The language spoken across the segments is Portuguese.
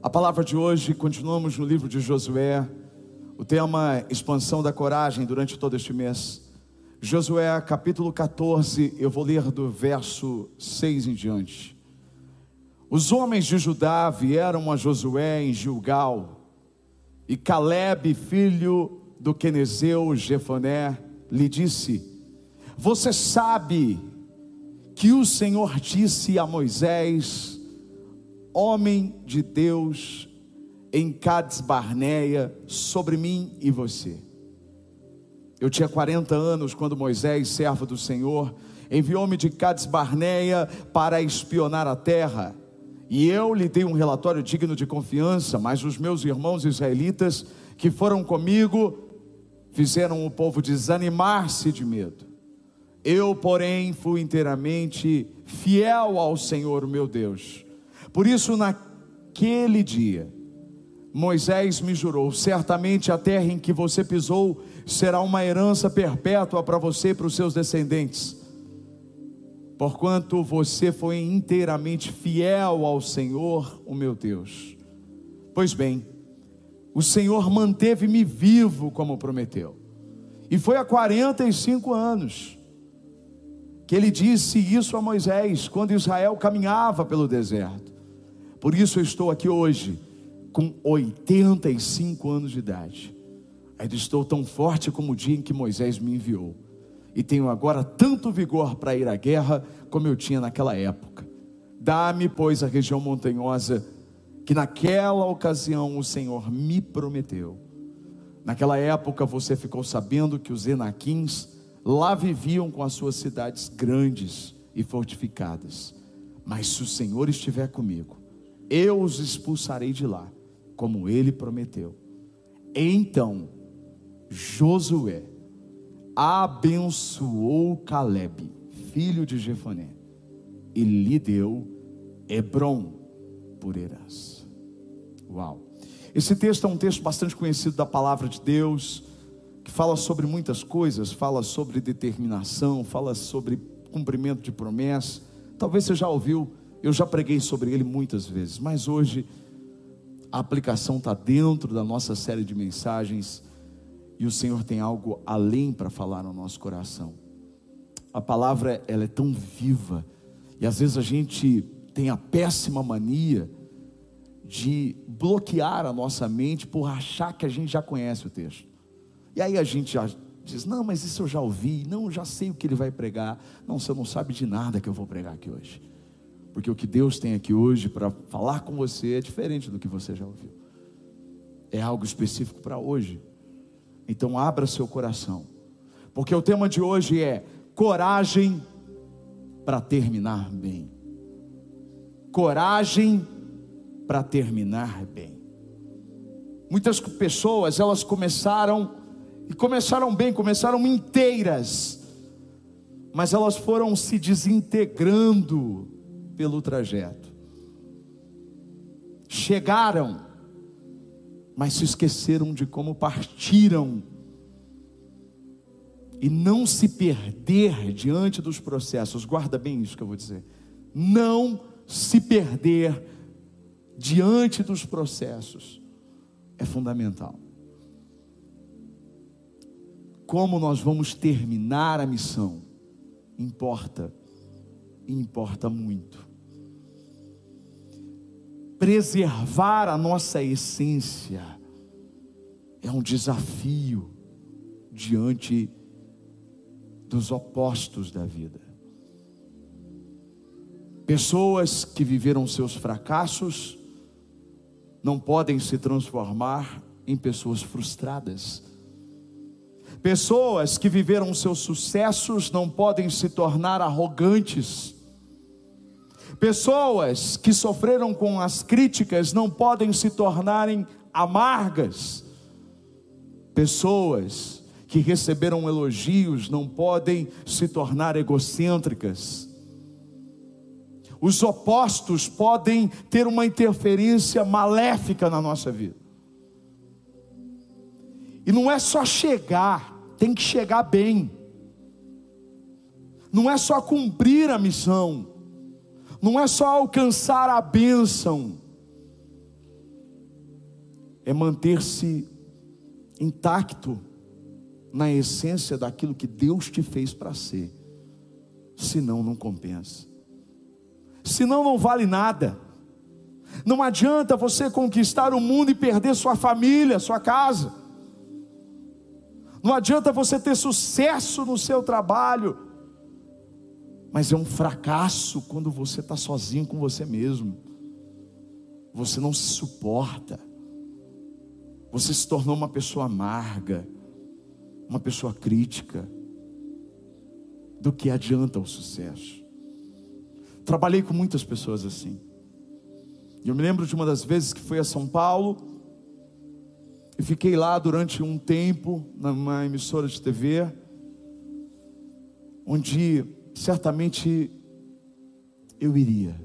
A palavra de hoje, continuamos no livro de Josué, o tema expansão da coragem durante todo este mês. Josué capítulo 14, eu vou ler do verso 6 em diante. Os homens de Judá vieram a Josué em Gilgal, e Caleb, filho do Quenezeu Jefoné, lhe disse: Você sabe que o Senhor disse a Moisés: homem de Deus em Cades Barneia sobre mim e você. Eu tinha 40 anos quando Moisés, servo do Senhor, enviou-me de Cades Barneia para espionar a terra. E eu lhe dei um relatório digno de confiança, mas os meus irmãos israelitas que foram comigo fizeram o povo desanimar-se de medo. Eu, porém, fui inteiramente fiel ao Senhor meu Deus por isso, naquele dia, Moisés me jurou: certamente a terra em que você pisou será uma herança perpétua para você e para os seus descendentes, porquanto você foi inteiramente fiel ao Senhor, o meu Deus. Pois bem, o Senhor manteve-me vivo como prometeu, e foi há 45 anos que ele disse isso a Moisés, quando Israel caminhava pelo deserto. Por isso eu estou aqui hoje, com 85 anos de idade. Ainda estou tão forte como o dia em que Moisés me enviou. E tenho agora tanto vigor para ir à guerra como eu tinha naquela época. Dá-me, pois, a região montanhosa que naquela ocasião o Senhor me prometeu. Naquela época você ficou sabendo que os Enaquins lá viviam com as suas cidades grandes e fortificadas. Mas se o Senhor estiver comigo, eu os expulsarei de lá, como ele prometeu. Então Josué abençoou Caleb, filho de Jefoné, e lhe deu Hebron por herança. Uau! Esse texto é um texto bastante conhecido da palavra de Deus, que fala sobre muitas coisas, fala sobre determinação, fala sobre cumprimento de promessa. Talvez você já ouviu eu já preguei sobre ele muitas vezes, mas hoje a aplicação está dentro da nossa série de mensagens e o Senhor tem algo além para falar no nosso coração. A palavra ela é tão viva e às vezes a gente tem a péssima mania de bloquear a nossa mente por achar que a gente já conhece o texto. E aí a gente já diz: Não, mas isso eu já ouvi, não, eu já sei o que ele vai pregar. Não, você não sabe de nada que eu vou pregar aqui hoje porque o que Deus tem aqui hoje para falar com você é diferente do que você já ouviu. É algo específico para hoje. Então abra seu coração. Porque o tema de hoje é coragem para terminar bem. Coragem para terminar bem. Muitas pessoas, elas começaram e começaram bem, começaram inteiras, mas elas foram se desintegrando pelo trajeto. Chegaram, mas se esqueceram de como partiram. E não se perder diante dos processos, guarda bem isso que eu vou dizer. Não se perder diante dos processos é fundamental. Como nós vamos terminar a missão importa, importa muito preservar a nossa essência é um desafio diante dos opostos da vida. Pessoas que viveram seus fracassos não podem se transformar em pessoas frustradas. Pessoas que viveram seus sucessos não podem se tornar arrogantes. Pessoas que sofreram com as críticas não podem se tornarem amargas. Pessoas que receberam elogios não podem se tornar egocêntricas. Os opostos podem ter uma interferência maléfica na nossa vida. E não é só chegar, tem que chegar bem. Não é só cumprir a missão não é só alcançar a bênção, é manter-se intacto na essência daquilo que Deus te fez para ser. Senão, não compensa. Senão, não vale nada. Não adianta você conquistar o mundo e perder sua família, sua casa. Não adianta você ter sucesso no seu trabalho, mas é um fracasso quando você está sozinho com você mesmo. Você não se suporta. Você se tornou uma pessoa amarga, uma pessoa crítica. Do que adianta o sucesso? Trabalhei com muitas pessoas assim. Eu me lembro de uma das vezes que fui a São Paulo e fiquei lá durante um tempo numa emissora de TV, onde certamente eu iria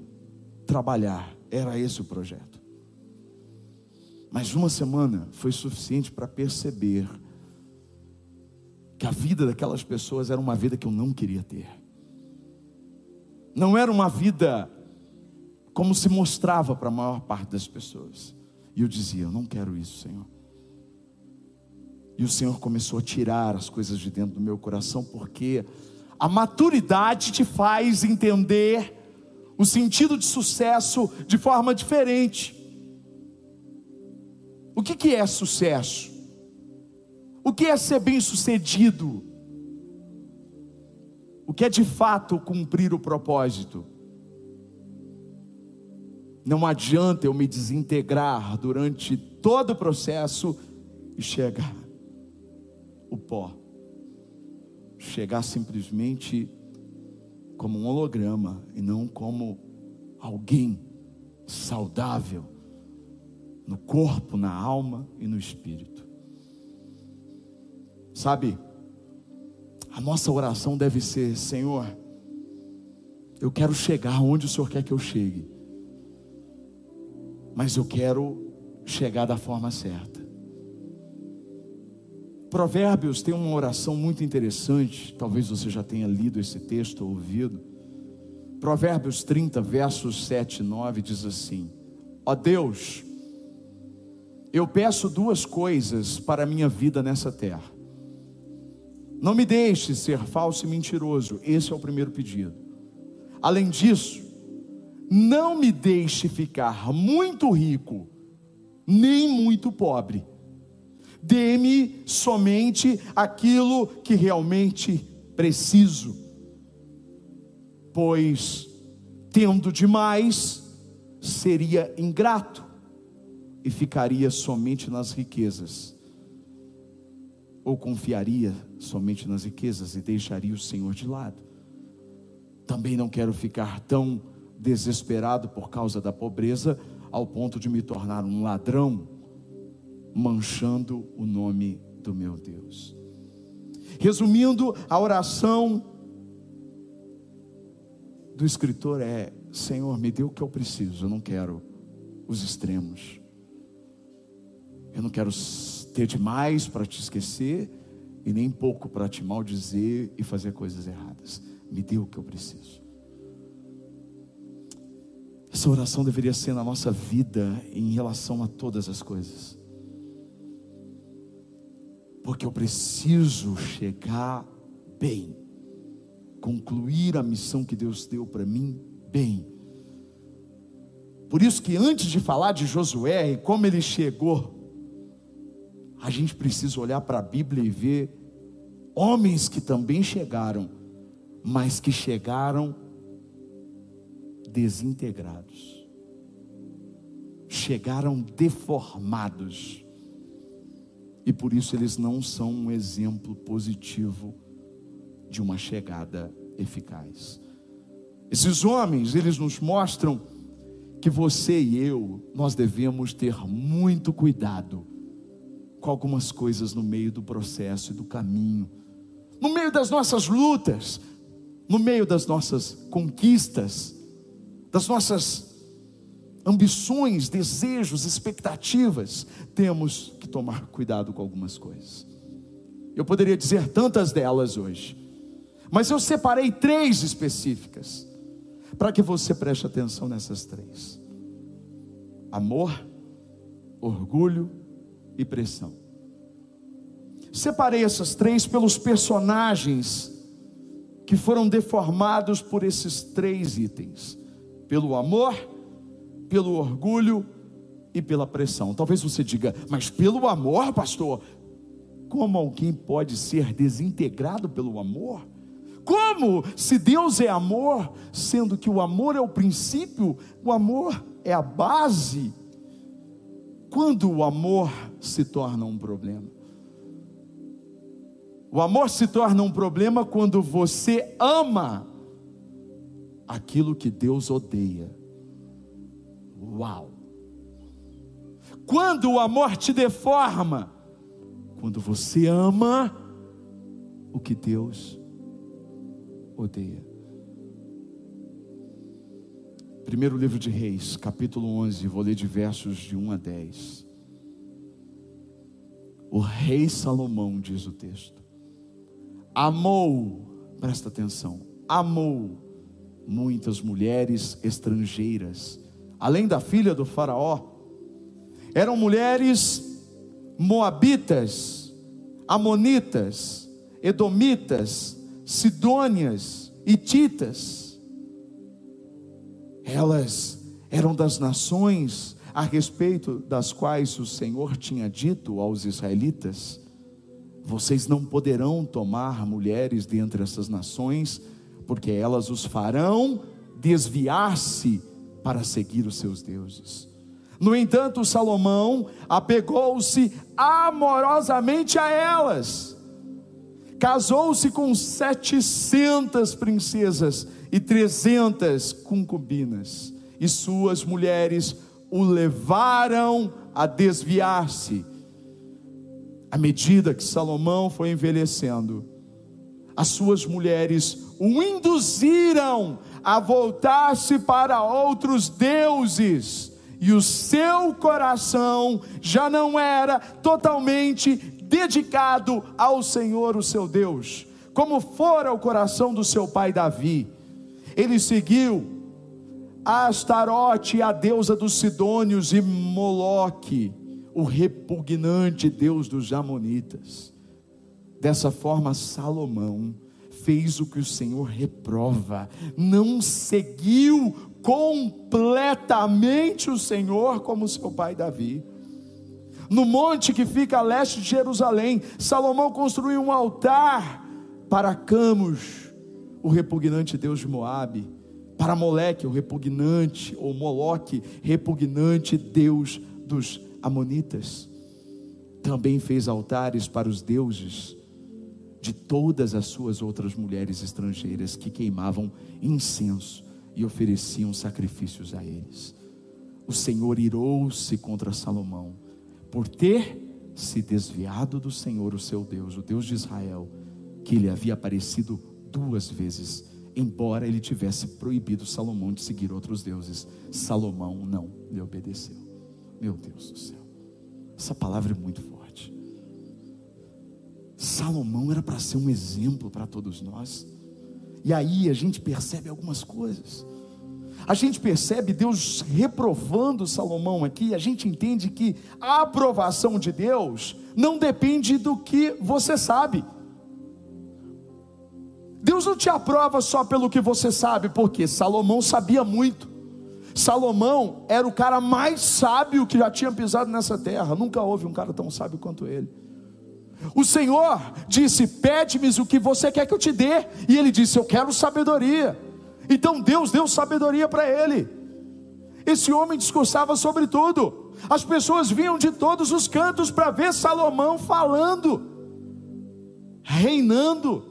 trabalhar, era esse o projeto. Mas uma semana foi suficiente para perceber que a vida daquelas pessoas era uma vida que eu não queria ter. Não era uma vida como se mostrava para a maior parte das pessoas. E eu dizia: Eu não quero isso, Senhor. E o Senhor começou a tirar as coisas de dentro do meu coração, porque a maturidade te faz entender o sentido de sucesso de forma diferente. O que, que é sucesso? O que é ser bem-sucedido? O que é de fato cumprir o propósito? Não adianta eu me desintegrar durante todo o processo e chegar o pó. Chegar simplesmente como um holograma e não como alguém saudável no corpo, na alma e no espírito. Sabe, a nossa oração deve ser: Senhor, eu quero chegar onde o Senhor quer que eu chegue mas eu quero chegar da forma certa. Provérbios tem uma oração muito interessante, talvez você já tenha lido esse texto ou ouvido. Provérbios 30, versos 7 e 9 diz assim: Ó Deus, eu peço duas coisas para a minha vida nessa terra. Não me deixe ser falso e mentiroso, esse é o primeiro pedido. Além disso, não me deixe ficar muito rico, nem muito pobre. Dê-me somente aquilo que realmente preciso, pois, tendo demais, seria ingrato e ficaria somente nas riquezas, ou confiaria somente nas riquezas e deixaria o Senhor de lado. Também não quero ficar tão desesperado por causa da pobreza, ao ponto de me tornar um ladrão, manchando o nome do meu Deus. Resumindo, a oração do escritor é: Senhor, me dê o que eu preciso, eu não quero os extremos. Eu não quero ter demais para te esquecer e nem pouco para te maldizer e fazer coisas erradas. Me dê o que eu preciso. Essa oração deveria ser na nossa vida em relação a todas as coisas. Porque eu preciso chegar bem, concluir a missão que Deus deu para mim bem. Por isso que antes de falar de Josué e como ele chegou, a gente precisa olhar para a Bíblia e ver homens que também chegaram, mas que chegaram desintegrados, chegaram deformados, e por isso eles não são um exemplo positivo de uma chegada eficaz. Esses homens, eles nos mostram que você e eu, nós devemos ter muito cuidado com algumas coisas no meio do processo e do caminho, no meio das nossas lutas, no meio das nossas conquistas, das nossas ambições, desejos, expectativas, temos que tomar cuidado com algumas coisas. Eu poderia dizer tantas delas hoje, mas eu separei três específicas, para que você preste atenção nessas três: amor, orgulho e pressão. Separei essas três pelos personagens que foram deformados por esses três itens: pelo amor, pelo orgulho e pela pressão. Talvez você diga, mas pelo amor, pastor, como alguém pode ser desintegrado pelo amor? Como, se Deus é amor, sendo que o amor é o princípio, o amor é a base? Quando o amor se torna um problema? O amor se torna um problema quando você ama aquilo que Deus odeia. Uau! Quando o amor te deforma, quando você ama o que Deus odeia. Primeiro livro de Reis, capítulo 11, vou ler de versos de 1 a 10. O rei Salomão, diz o texto, amou, presta atenção, amou muitas mulheres estrangeiras, além da filha do Faraó, eram mulheres moabitas, amonitas, edomitas, sidônias, hititas. Elas eram das nações a respeito das quais o Senhor tinha dito aos israelitas: Vocês não poderão tomar mulheres dentre essas nações, porque elas os farão desviar-se para seguir os seus deuses. No entanto, Salomão apegou-se amorosamente a elas, casou-se com setecentas princesas e trezentas concubinas, e suas mulheres o levaram a desviar-se. À medida que Salomão foi envelhecendo, as suas mulheres o induziram a voltar-se para outros deuses e o seu coração já não era totalmente dedicado ao Senhor, o seu Deus, como fora o coração do seu pai Davi. Ele seguiu Astarote, a deusa dos Sidônios, e Moloque, o repugnante deus dos Jamonitas. Dessa forma, Salomão fez o que o Senhor reprova, não seguiu completamente o Senhor como seu pai Davi. No monte que fica a leste de Jerusalém, Salomão construiu um altar para Camus, o repugnante deus de Moabe, para Moleque, o repugnante, ou Moloque, repugnante deus dos Amonitas. Também fez altares para os deuses de todas as suas outras mulheres estrangeiras que queimavam incenso e ofereciam sacrifícios a eles. O Senhor irou-se contra Salomão por ter se desviado do Senhor, o seu Deus, o Deus de Israel, que lhe havia aparecido duas vezes, embora ele tivesse proibido Salomão de seguir outros deuses. Salomão não lhe obedeceu. Meu Deus do céu, essa palavra é muito forte. Salomão era para ser um exemplo para todos nós. E aí a gente percebe algumas coisas. A gente percebe Deus reprovando Salomão aqui, a gente entende que a aprovação de Deus não depende do que você sabe. Deus não te aprova só pelo que você sabe, porque Salomão sabia muito. Salomão era o cara mais sábio que já tinha pisado nessa terra. Nunca houve um cara tão sábio quanto ele. O Senhor disse: Pede-me o que você quer que eu te dê. E ele disse: Eu quero sabedoria. Então Deus deu sabedoria para ele. Esse homem discursava sobre tudo. As pessoas vinham de todos os cantos para ver Salomão falando, reinando,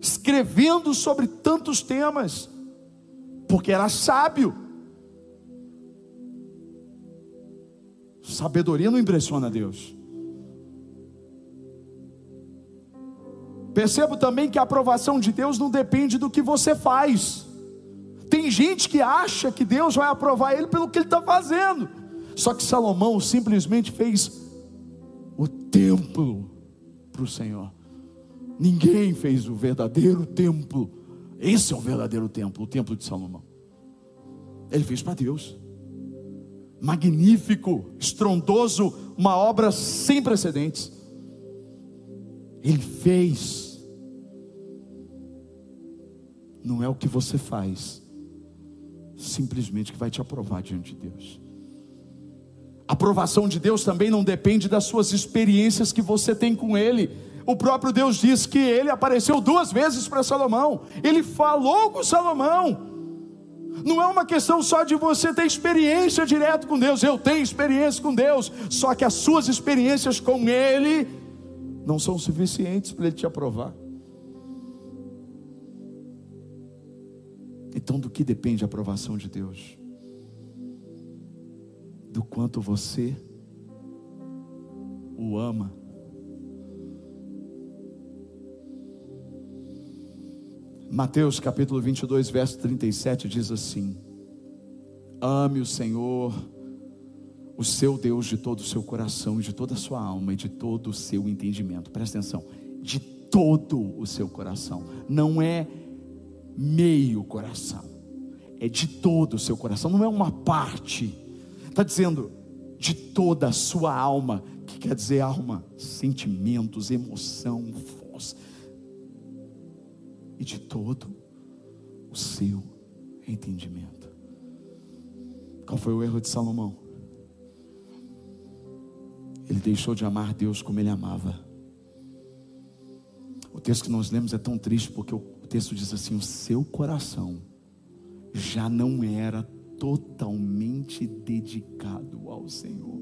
escrevendo sobre tantos temas, porque era sábio. Sabedoria não impressiona Deus. Percebo também que a aprovação de Deus não depende do que você faz. Tem gente que acha que Deus vai aprovar ele pelo que ele está fazendo. Só que Salomão simplesmente fez o templo para o Senhor. Ninguém fez o verdadeiro templo. Esse é o verdadeiro templo, o templo de Salomão. Ele fez para Deus. Magnífico, estrondoso, uma obra sem precedentes. Ele fez. Não é o que você faz, simplesmente que vai te aprovar diante de Deus. A aprovação de Deus também não depende das suas experiências que você tem com Ele. O próprio Deus diz que ele apareceu duas vezes para Salomão, ele falou com Salomão. Não é uma questão só de você ter experiência direto com Deus, eu tenho experiência com Deus, só que as suas experiências com Ele não são suficientes para Ele te aprovar. Então, do que depende a aprovação de Deus? Do quanto você o ama Mateus capítulo 22, verso 37 diz assim: Ame o Senhor, o seu Deus, de todo o seu coração de toda a sua alma e de todo o seu entendimento. Presta atenção, de todo o seu coração, não é meio coração, é de todo o seu coração, não é uma parte, está dizendo de toda a sua alma, que quer dizer alma, sentimentos, emoção, força e de todo o seu entendimento. Qual foi o erro de Salomão? Ele deixou de amar Deus como ele amava. O texto que nós lemos é tão triste porque o texto diz assim: o seu coração já não era totalmente dedicado ao Senhor.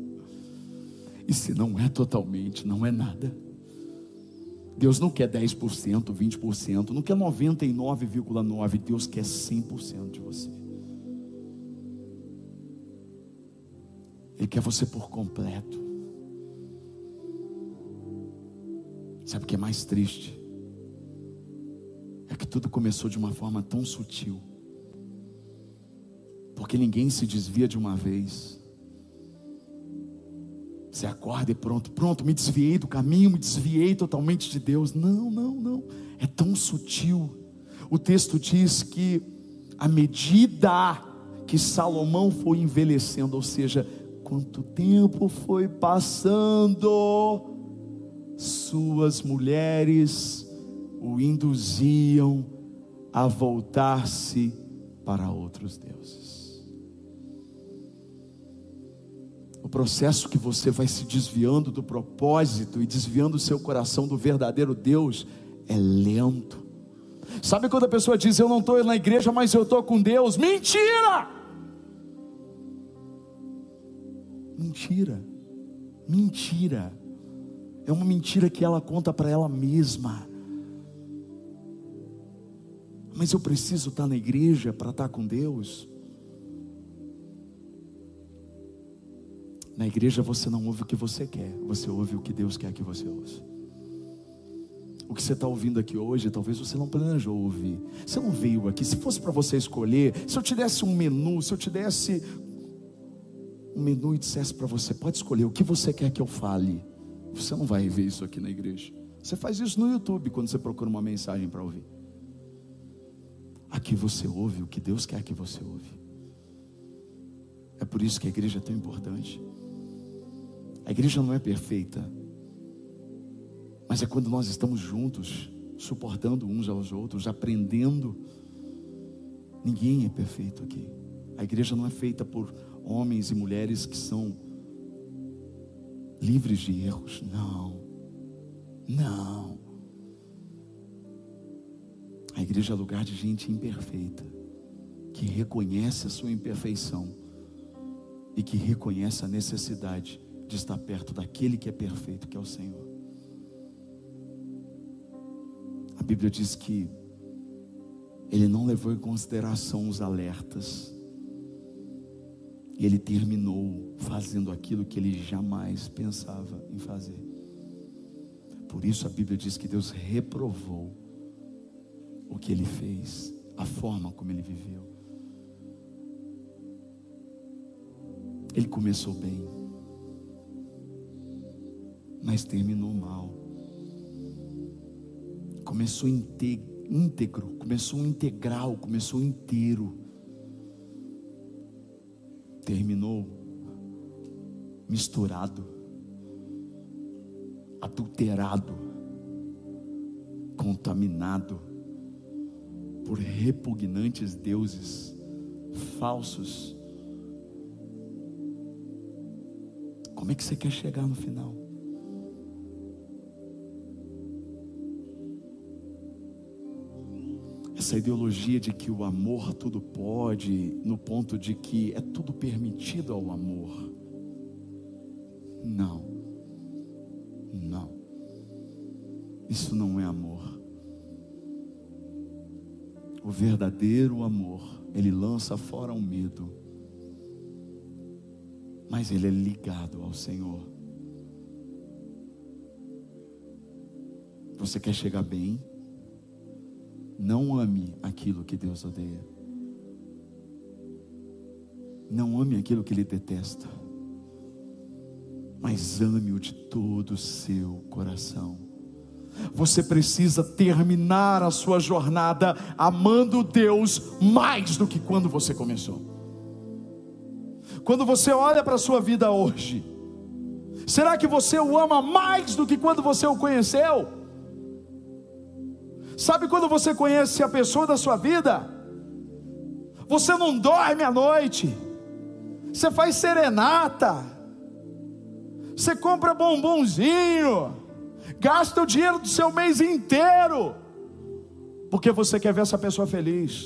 E se não é totalmente, não é nada. Deus não quer 10%, 20%, não quer 99,9%, Deus quer 100% de você. Ele quer você por completo. Sabe o que é mais triste? É que tudo começou de uma forma tão sutil. Porque ninguém se desvia de uma vez. Você acorda e pronto, pronto, me desviei do caminho, me desviei totalmente de Deus. Não, não, não. É tão sutil. O texto diz que à medida que Salomão foi envelhecendo, ou seja, quanto tempo foi passando, suas mulheres o induziam a voltar-se para outros deuses. o processo que você vai se desviando do propósito e desviando o seu coração do verdadeiro Deus é lento. Sabe quando a pessoa diz: Eu não estou na igreja, mas eu estou com Deus? Mentira! Mentira, mentira. É uma mentira que ela conta para ela mesma. Mas eu preciso estar na igreja para estar com Deus? Na igreja você não ouve o que você quer, você ouve o que Deus quer que você ouça. O que você está ouvindo aqui hoje, talvez você não planejou ouvir. Você não veio aqui. Se fosse para você escolher, se eu te desse um menu, se eu te desse um menu e dissesse para você, pode escolher o que você quer que eu fale. Você não vai ver isso aqui na igreja. Você faz isso no YouTube quando você procura uma mensagem para ouvir. Aqui você ouve o que Deus quer que você ouve. É por isso que a igreja é tão importante. A igreja não é perfeita, mas é quando nós estamos juntos, suportando uns aos outros, aprendendo. Ninguém é perfeito aqui. A igreja não é feita por homens e mulheres que são livres de erros. Não, não. A igreja é lugar de gente imperfeita, que reconhece a sua imperfeição e que reconhece a necessidade de estar perto daquele que é perfeito, que é o Senhor. A Bíblia diz que ele não levou em consideração os alertas. E ele terminou fazendo aquilo que ele jamais pensava em fazer. Por isso a Bíblia diz que Deus reprovou o que ele fez, a forma como ele viveu. Ele começou bem mas terminou mal. Começou íntegro, começou integral, começou inteiro. Terminou misturado. adulterado, contaminado por repugnantes deuses falsos. Como é que você quer chegar no final? Essa ideologia de que o amor tudo pode, no ponto de que é tudo permitido ao amor. Não, não, isso não é amor. O verdadeiro amor, ele lança fora o medo, mas ele é ligado ao Senhor. Você quer chegar bem? Não ame aquilo que Deus odeia. Não ame aquilo que Ele detesta. Mas ame-o de todo o seu coração. Você precisa terminar a sua jornada amando Deus mais do que quando você começou. Quando você olha para a sua vida hoje, será que você o ama mais do que quando você o conheceu? Sabe quando você conhece a pessoa da sua vida? Você não dorme à noite, você faz serenata, você compra bombonzinho, gasta o dinheiro do seu mês inteiro, porque você quer ver essa pessoa feliz,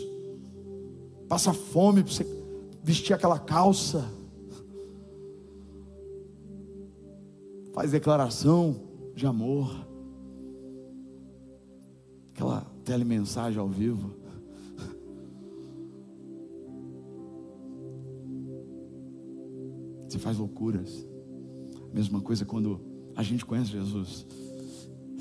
passa fome para você vestir aquela calça, faz declaração de amor, aquela telemensagem ao vivo. Você faz loucuras. Mesma coisa quando a gente conhece Jesus.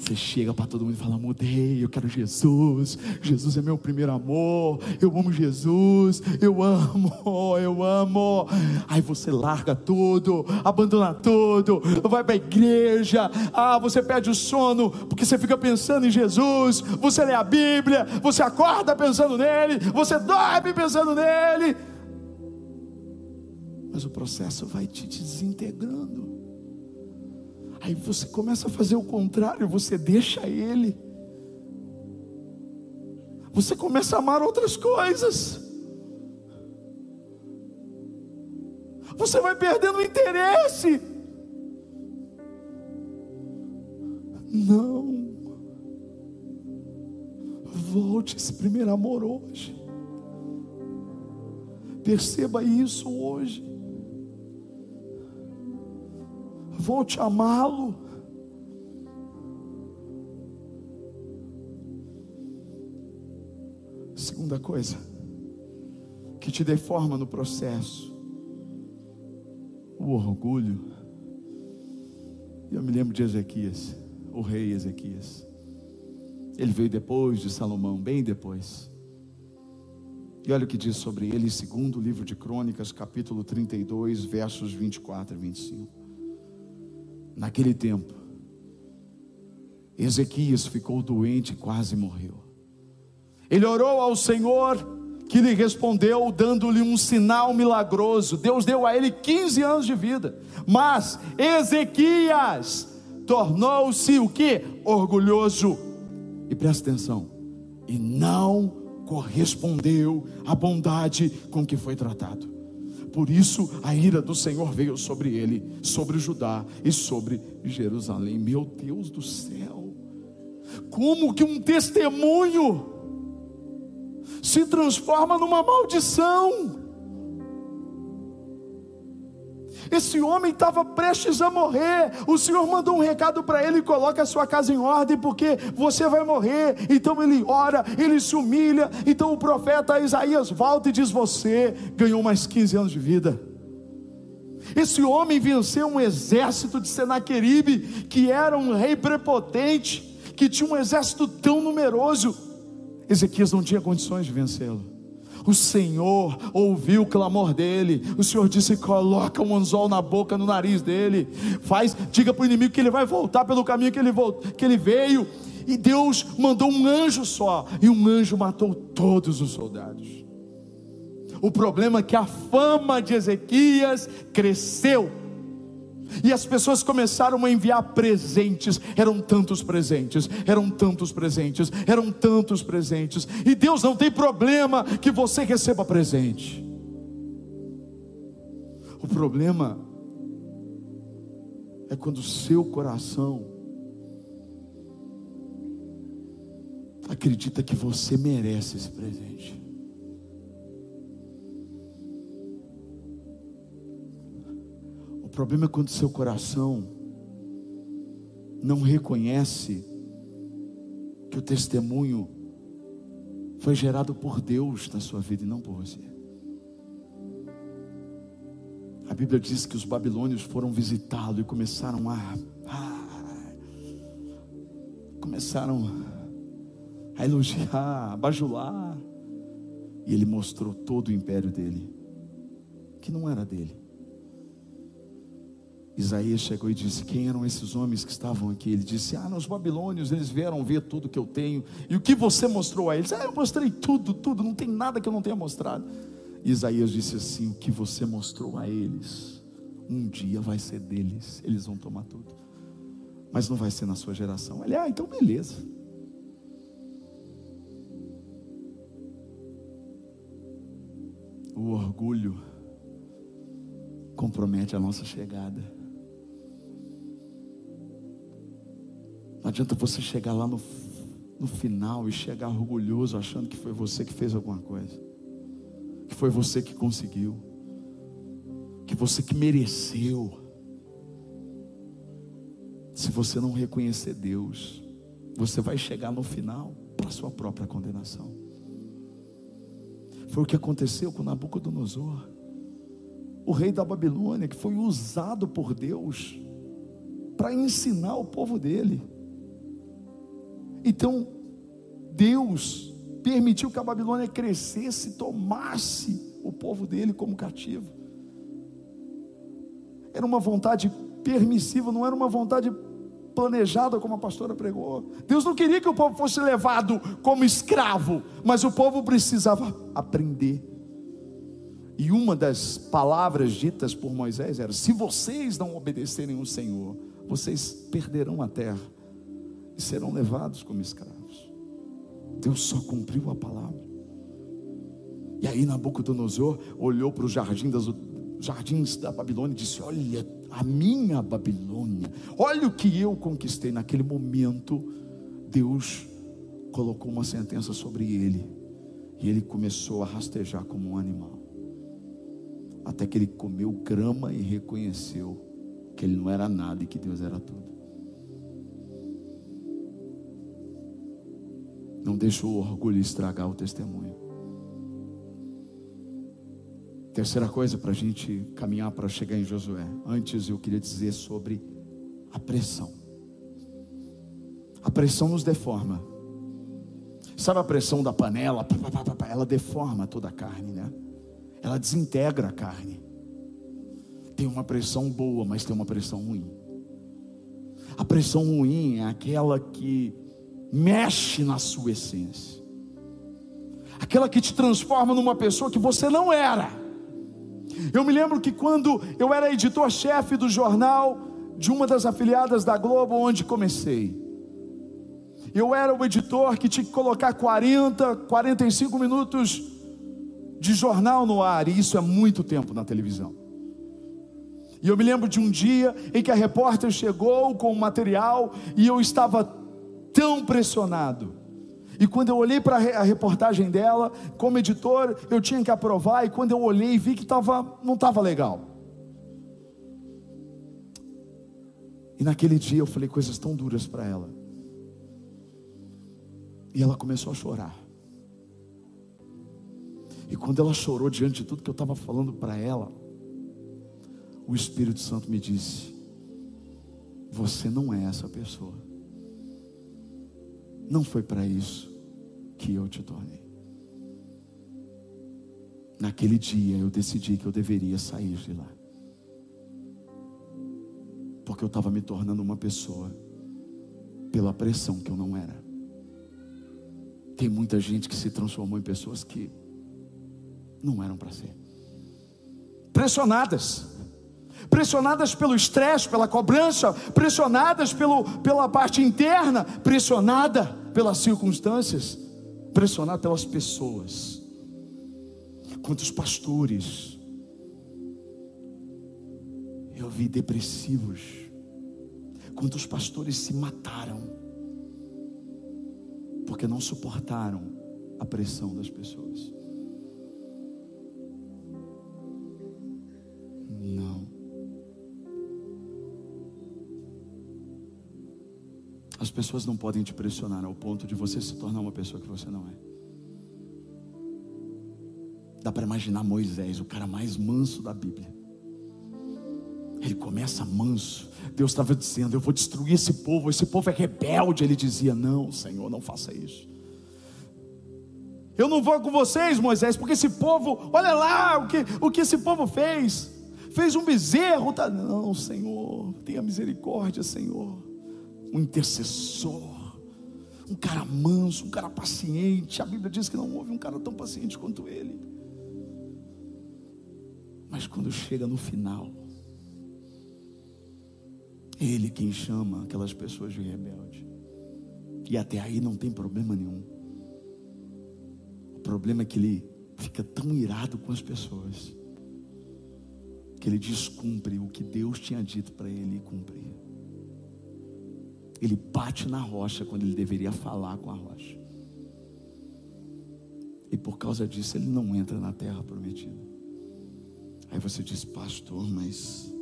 Você chega para todo mundo e fala: Mudei, eu quero Jesus. Jesus é meu primeiro amor. Eu amo Jesus. Eu amo, eu amo. Aí você larga tudo, abandona tudo, vai para a igreja. Ah, você perde o sono porque você fica pensando em Jesus. Você lê a Bíblia, você acorda pensando nele, você dorme pensando nele. Mas o processo vai te desintegrando. Aí você começa a fazer o contrário, você deixa ele. Você começa a amar outras coisas. Você vai perdendo o interesse. Não. Volte esse primeiro amor hoje. Perceba isso hoje. Volte a amá-lo. Segunda coisa, que te deforma no processo, o orgulho. Eu me lembro de Ezequias, o rei Ezequias. Ele veio depois de Salomão, bem depois. E olha o que diz sobre ele, segundo o livro de Crônicas, capítulo 32, versos 24 e 25. Naquele tempo, Ezequias ficou doente e quase morreu. Ele orou ao Senhor, que lhe respondeu, dando-lhe um sinal milagroso. Deus deu a ele 15 anos de vida. Mas Ezequias tornou-se o que? Orgulhoso. E presta atenção, e não correspondeu à bondade com que foi tratado. Por isso a ira do Senhor veio sobre ele, sobre Judá e sobre Jerusalém. Meu Deus do céu! Como que um testemunho se transforma numa maldição? Esse homem estava prestes a morrer. O Senhor mandou um recado para ele: coloque a sua casa em ordem, porque você vai morrer. Então ele ora, ele se humilha. Então o profeta Isaías volta e diz: Você ganhou mais 15 anos de vida. Esse homem venceu um exército de Senaqueribe, que era um rei prepotente, que tinha um exército tão numeroso. Ezequias não tinha condições de vencê-lo. O Senhor ouviu o clamor dele. O Senhor disse: coloca um anzol na boca, no nariz dele. Faz, diga para o inimigo que ele vai voltar pelo caminho que ele, que ele veio. E Deus mandou um anjo só, e um anjo matou todos os soldados. O problema é que a fama de Ezequias cresceu. E as pessoas começaram a enviar presentes. Eram tantos presentes, eram tantos presentes, eram tantos presentes. E Deus não tem problema que você receba presente. O problema é quando o seu coração acredita que você merece esse presente. O problema é quando seu coração não reconhece que o testemunho foi gerado por Deus na sua vida e não por você. A Bíblia diz que os babilônios foram visitá-lo e começaram a, a começaram a elogiar, a bajular. E ele mostrou todo o império dele, que não era dele. Isaías chegou e disse: Quem eram esses homens que estavam aqui? Ele disse: Ah, nos babilônios, eles vieram ver tudo que eu tenho. E o que você mostrou a eles? Ah, eu mostrei tudo, tudo, não tem nada que eu não tenha mostrado. Isaías disse assim: O que você mostrou a eles, um dia vai ser deles, eles vão tomar tudo. Mas não vai ser na sua geração. Ele, ah, então beleza. O orgulho compromete a nossa chegada. Não adianta você chegar lá no, no final e chegar orgulhoso achando que foi você que fez alguma coisa, que foi você que conseguiu, que você que mereceu. Se você não reconhecer Deus, você vai chegar no final para a sua própria condenação. Foi o que aconteceu com Nabucodonosor, o rei da Babilônia, que foi usado por Deus para ensinar o povo dele. Então, Deus permitiu que a Babilônia crescesse, tomasse o povo dele como cativo. Era uma vontade permissiva, não era uma vontade planejada, como a pastora pregou. Deus não queria que o povo fosse levado como escravo, mas o povo precisava aprender. E uma das palavras ditas por Moisés era: se vocês não obedecerem o Senhor, vocês perderão a terra e serão levados como escravos. Deus só cumpriu a palavra. E aí Nabucodonosor olhou para o jardim jardins da Babilônia e disse: Olha, a minha Babilônia, olha o que eu conquistei. Naquele momento, Deus colocou uma sentença sobre ele, e ele começou a rastejar como um animal, até que ele comeu grama e reconheceu que ele não era nada e que Deus era tudo. Não deixou o orgulho estragar o testemunho. Terceira coisa para a gente caminhar para chegar em Josué. Antes eu queria dizer sobre a pressão. A pressão nos deforma. Sabe a pressão da panela? Ela deforma toda a carne, né? Ela desintegra a carne. Tem uma pressão boa, mas tem uma pressão ruim. A pressão ruim é aquela que mexe na sua essência. Aquela que te transforma numa pessoa que você não era. Eu me lembro que quando eu era editor-chefe do jornal de uma das afiliadas da Globo, onde comecei, eu era o editor que tinha que colocar 40, 45 minutos de jornal no ar, e isso é muito tempo na televisão. E eu me lembro de um dia em que a repórter chegou com o material e eu estava tão pressionado e quando eu olhei para a reportagem dela, como editor, eu tinha que aprovar. E quando eu olhei, vi que tava, não estava legal. E naquele dia eu falei coisas tão duras para ela. E ela começou a chorar. E quando ela chorou diante de tudo que eu estava falando para ela, o Espírito Santo me disse: Você não é essa pessoa. Não foi para isso que eu te tornei. Naquele dia eu decidi que eu deveria sair de lá. Porque eu estava me tornando uma pessoa pela pressão que eu não era. Tem muita gente que se transformou em pessoas que não eram para ser. Pressionadas pressionadas pelo estresse, pela cobrança, pressionadas pelo, pela parte interna, pressionada pelas circunstâncias, pressionada pelas pessoas. Quantos pastores eu vi depressivos, quantos pastores se mataram, porque não suportaram a pressão das pessoas. Não. As pessoas não podem te pressionar ao ponto de você se tornar uma pessoa que você não é. Dá para imaginar Moisés, o cara mais manso da Bíblia. Ele começa manso. Deus estava dizendo: Eu vou destruir esse povo. Esse povo é rebelde. Ele dizia: Não, Senhor, não faça isso. Eu não vou com vocês, Moisés, porque esse povo, olha lá o que, o que esse povo fez. Fez um bezerro. Tá? Não, Senhor, tenha misericórdia, Senhor. Um intercessor. Um cara manso, um cara paciente. A Bíblia diz que não houve um cara tão paciente quanto ele. Mas quando chega no final, ele quem chama aquelas pessoas de rebelde. E até aí não tem problema nenhum. O problema é que ele fica tão irado com as pessoas que ele descumpre o que Deus tinha dito para ele cumprir. Ele bate na rocha quando ele deveria falar com a rocha. E por causa disso ele não entra na terra prometida. Aí você diz, pastor, mas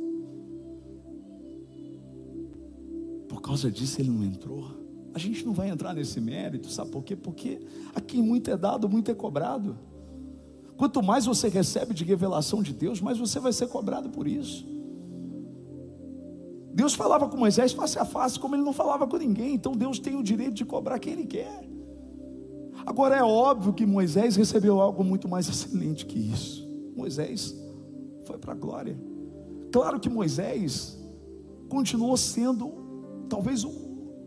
por causa disso ele não entrou. A gente não vai entrar nesse mérito, sabe por quê? Porque a quem muito é dado, muito é cobrado. Quanto mais você recebe de revelação de Deus, mais você vai ser cobrado por isso. Deus falava com Moisés face a face, como ele não falava com ninguém. Então Deus tem o direito de cobrar quem ele quer. Agora é óbvio que Moisés recebeu algo muito mais excelente que isso. Moisés foi para a glória. Claro que Moisés continuou sendo talvez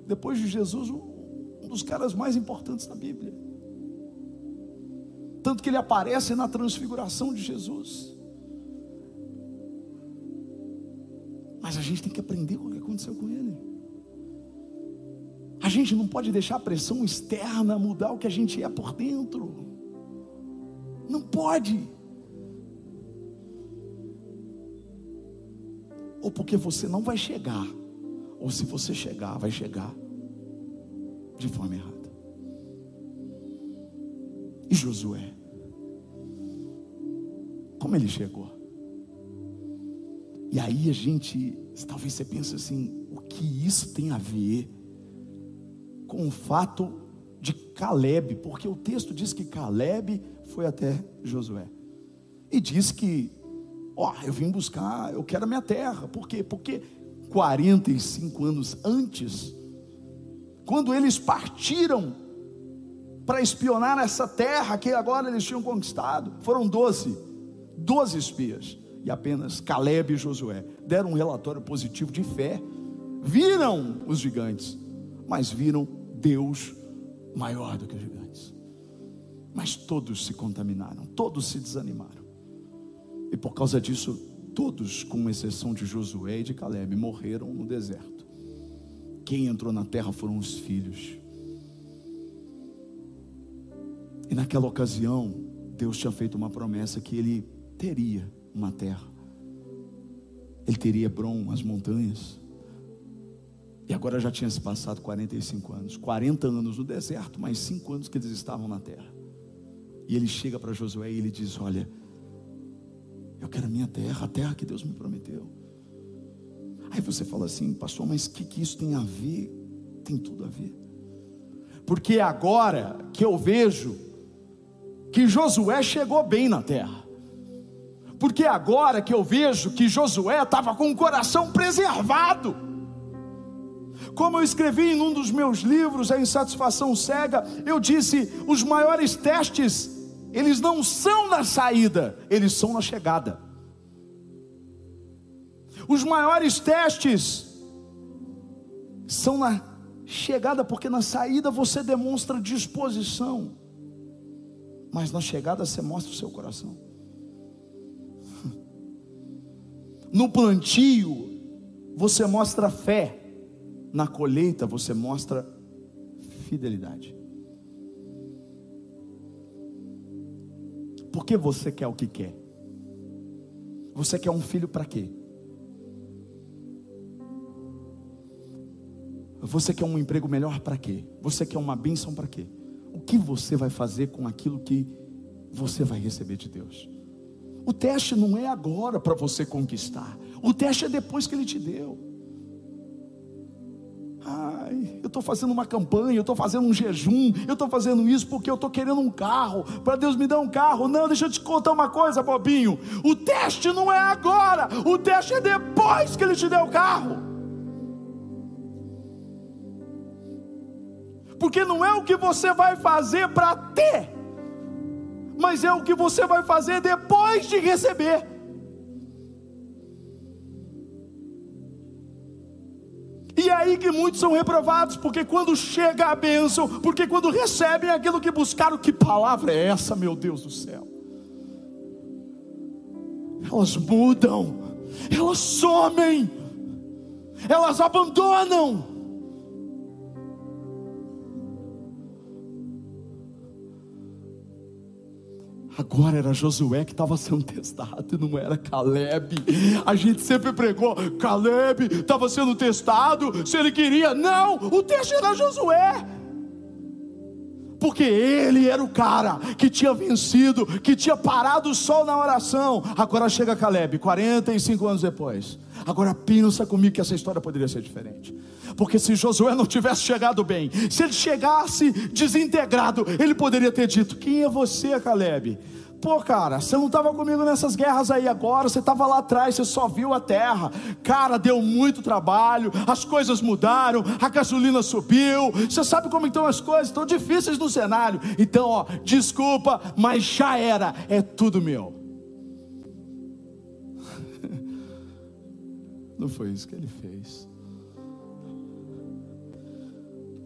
depois de Jesus, um dos caras mais importantes da Bíblia. Tanto que ele aparece na transfiguração de Jesus. Mas a gente tem que aprender com o que aconteceu com ele. A gente não pode deixar a pressão externa mudar o que a gente é por dentro. Não pode. Ou porque você não vai chegar ou se você chegar, vai chegar de forma errada. E Josué? Como ele chegou? E aí a gente, talvez você pense assim, o que isso tem a ver com o fato de Caleb? Porque o texto diz que Caleb foi até Josué. E diz que, ó, eu vim buscar, eu quero a minha terra. Por quê? Porque 45 anos antes, quando eles partiram para espionar essa terra que agora eles tinham conquistado, foram 12, 12 espias, e apenas Caleb e Josué deram um relatório positivo de fé, viram os gigantes, mas viram Deus maior do que os gigantes. Mas todos se contaminaram, todos se desanimaram, e por causa disso, Todos, com exceção de Josué e de Caleb, morreram no deserto. Quem entrou na terra foram os filhos. E naquela ocasião, Deus tinha feito uma promessa que ele teria uma terra. Ele teria Hebron, as montanhas. E agora já tinha se passado 45 anos. 40 anos no deserto, mais 5 anos que eles estavam na terra. E ele chega para Josué e ele diz: Olha, eu quero a minha terra, a terra que Deus me prometeu. Aí você fala assim, pastor, mas o que, que isso tem a ver? Tem tudo a ver. Porque agora que eu vejo que Josué chegou bem na terra. Porque agora que eu vejo que Josué estava com o coração preservado. Como eu escrevi em um dos meus livros, A Insatisfação Cega, eu disse: os maiores testes eles não são na saída, eles são na chegada. Os maiores testes são na chegada, porque na saída você demonstra disposição, mas na chegada você mostra o seu coração. No plantio, você mostra fé, na colheita, você mostra fidelidade. Por que você quer o que quer? Você quer um filho para quê? Você quer um emprego melhor para quê? Você quer uma bênção para quê? O que você vai fazer com aquilo que você vai receber de Deus? O teste não é agora para você conquistar. O teste é depois que ele te deu. Ai, eu estou fazendo uma campanha, eu estou fazendo um jejum, eu estou fazendo isso porque eu estou querendo um carro, para Deus me dar um carro. Não, deixa eu te contar uma coisa, bobinho. O teste não é agora, o teste é depois que ele te deu o carro. porque não é o que você vai fazer para ter, mas é o que você vai fazer depois de receber. E é aí que muitos são reprovados, porque quando chega a bênção, porque quando recebem aquilo que buscaram, que palavra é essa, meu Deus do céu? Elas mudam, elas somem, elas abandonam. Agora era Josué que estava sendo testado, não era Caleb. A gente sempre pregou, Caleb estava sendo testado, se ele queria. Não, o teste era Josué. Porque ele era o cara que tinha vencido, que tinha parado o sol na oração. Agora chega Caleb, 45 anos depois. Agora pensa comigo que essa história poderia ser diferente. Porque se Josué não tivesse chegado bem, se ele chegasse desintegrado, ele poderia ter dito: Quem é você, Caleb? Pô, cara, você não estava comigo nessas guerras aí agora, você estava lá atrás, você só viu a terra. Cara, deu muito trabalho, as coisas mudaram, a gasolina subiu. Você sabe como estão as coisas, estão difíceis no cenário. Então, ó, desculpa, mas já era, é tudo meu. Não foi isso que ele fez.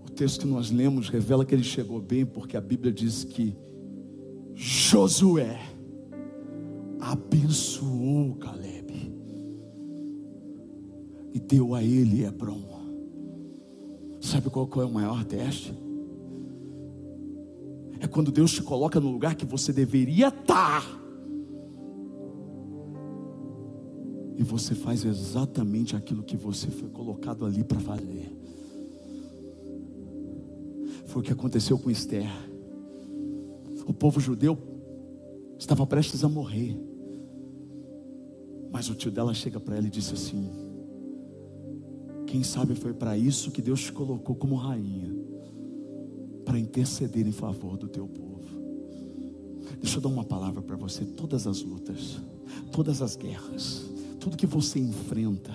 O texto que nós lemos revela que ele chegou bem, porque a Bíblia diz que Josué abençoou Caleb e deu a ele Hebron. Sabe qual, é o maior teste? É quando Deus te coloca no lugar que você deveria estar. E você faz exatamente aquilo que você foi colocado ali para fazer. Foi o que aconteceu com Esther o povo judeu estava prestes a morrer. Mas o tio dela chega para ela e disse assim: Quem sabe foi para isso que Deus te colocou como rainha para interceder em favor do teu povo. Deixa eu dar uma palavra para você: todas as lutas, todas as guerras, tudo que você enfrenta,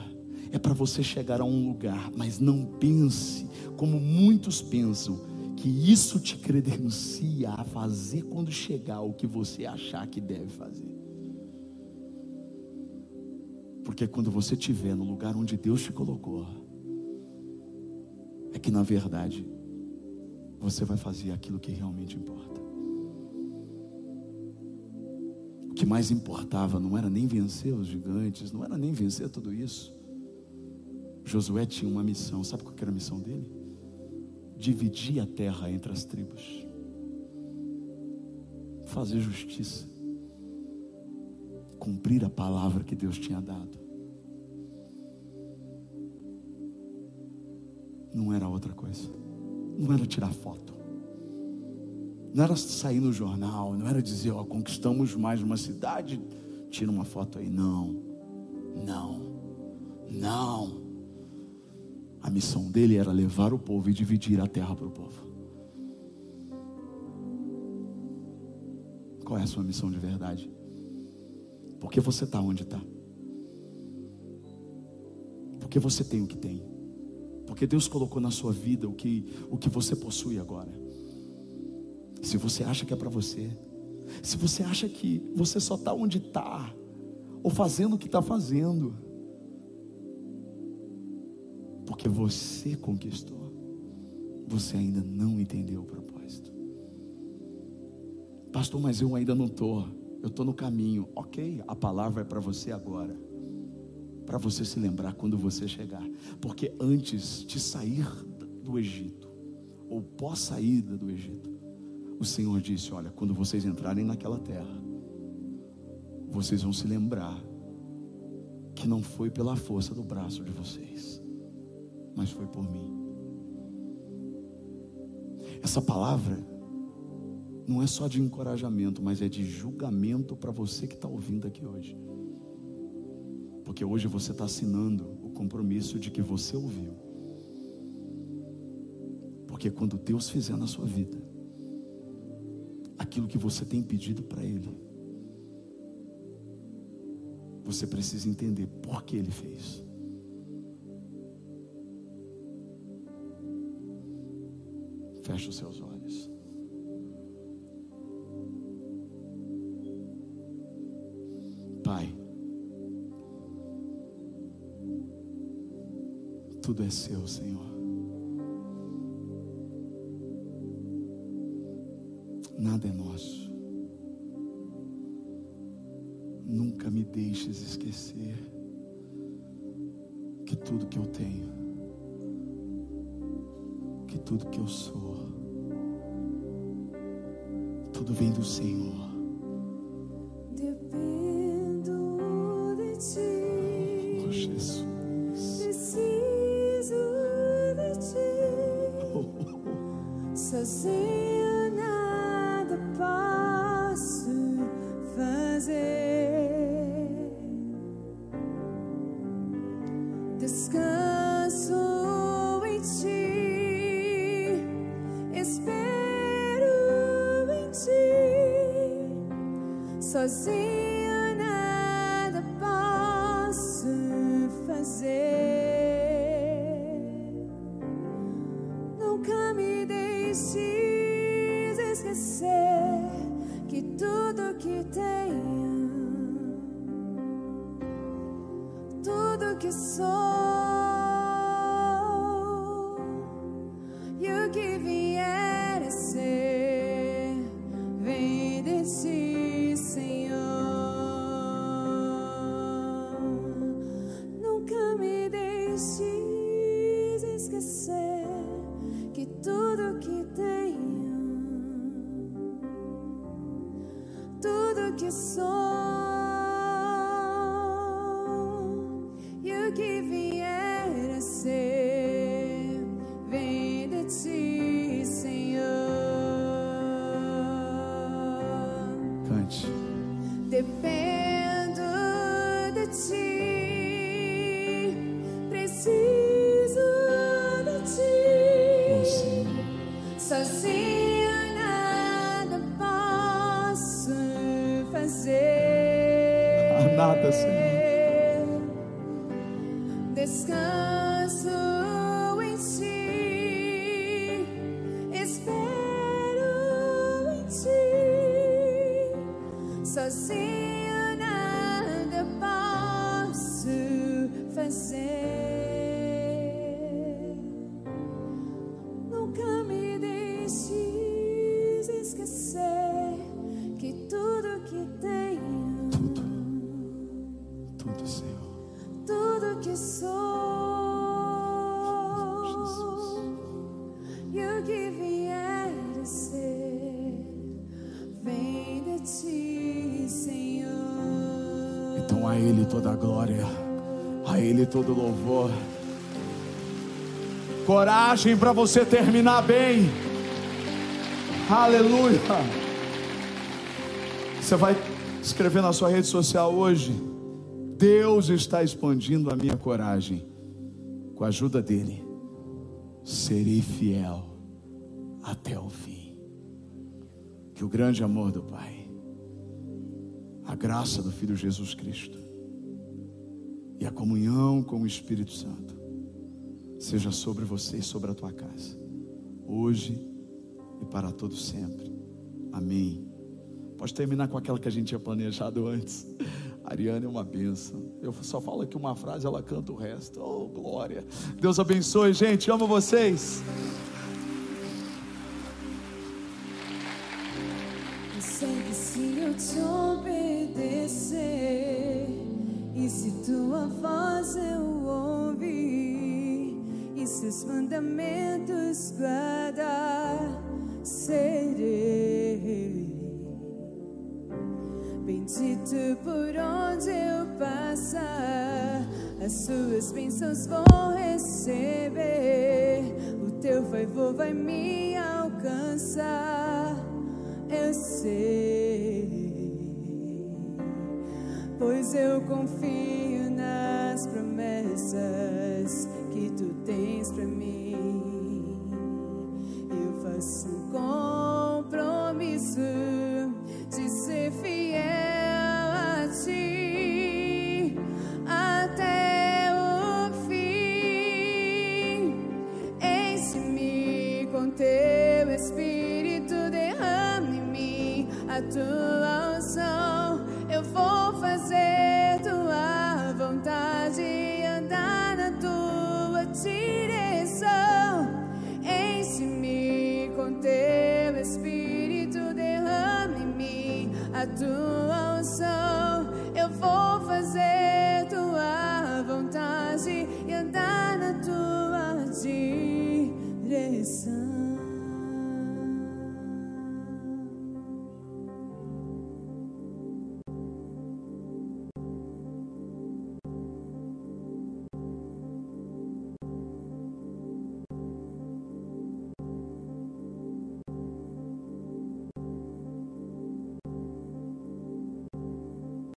é para você chegar a um lugar, mas não pense como muitos pensam que isso te credencia a fazer quando chegar o que você achar que deve fazer. Porque quando você estiver no lugar onde Deus te colocou, é que na verdade você vai fazer aquilo que realmente importa. O que mais importava não era nem vencer os gigantes, não era nem vencer tudo isso. Josué tinha uma missão, sabe qual era a missão dele? Dividir a terra entre as tribos, fazer justiça, cumprir a palavra que Deus tinha dado. Não era outra coisa, não era tirar foto, não era sair no jornal, não era dizer, ó, conquistamos mais uma cidade, tira uma foto aí. Não, não, não. A missão dele era levar o povo e dividir a terra para o povo. Qual é a sua missão de verdade? Por que você está onde está? Porque você tem o que tem. Porque Deus colocou na sua vida o que, o que você possui agora. Se você acha que é para você, se você acha que você só está onde está, ou fazendo o que está fazendo, porque você conquistou, você ainda não entendeu o propósito. Pastor, mas eu ainda não estou, eu estou no caminho. Ok, a palavra é para você agora. para você se lembrar quando você chegar. Porque antes de sair do Egito, ou pós saída do Egito, o Senhor disse: Olha, quando vocês entrarem naquela terra, vocês vão se lembrar que não foi pela força do braço de vocês, mas foi por mim. Essa palavra não é só de encorajamento, mas é de julgamento para você que está ouvindo aqui hoje. Porque hoje você está assinando o compromisso de que você ouviu. Porque quando Deus fizer na sua vida aquilo que você tem pedido para Ele, você precisa entender por que Ele fez. Feche os seus olhos. Pai, tudo é seu, Senhor. Nada é nosso. Nunca me deixes esquecer que tudo que eu tenho, tudo que eu sou, tudo vem do Senhor. A Ele toda a glória, a Ele todo o louvor. Coragem para você terminar bem. Aleluia. Você vai escrever na sua rede social hoje. Deus está expandindo a minha coragem. Com a ajuda dele, serei fiel até o fim. Que o grande amor do Pai, a graça do Filho Jesus Cristo e a comunhão com o Espírito Santo seja sobre você e sobre a tua casa, hoje e para todo sempre. Amém. Pode terminar com aquela que a gente tinha planejado antes. A Ariane é uma benção. Eu só falo aqui uma frase, ela canta o resto. Oh, glória. Deus abençoe, gente. Amo vocês. Se eu te tua voz eu ouvir e seus mandamentos guardar, serei bendito por onde eu passar. As suas bênçãos vou receber, o teu favor vai me alcançar. Eu sei pois eu confio promessas que tu tens para mim.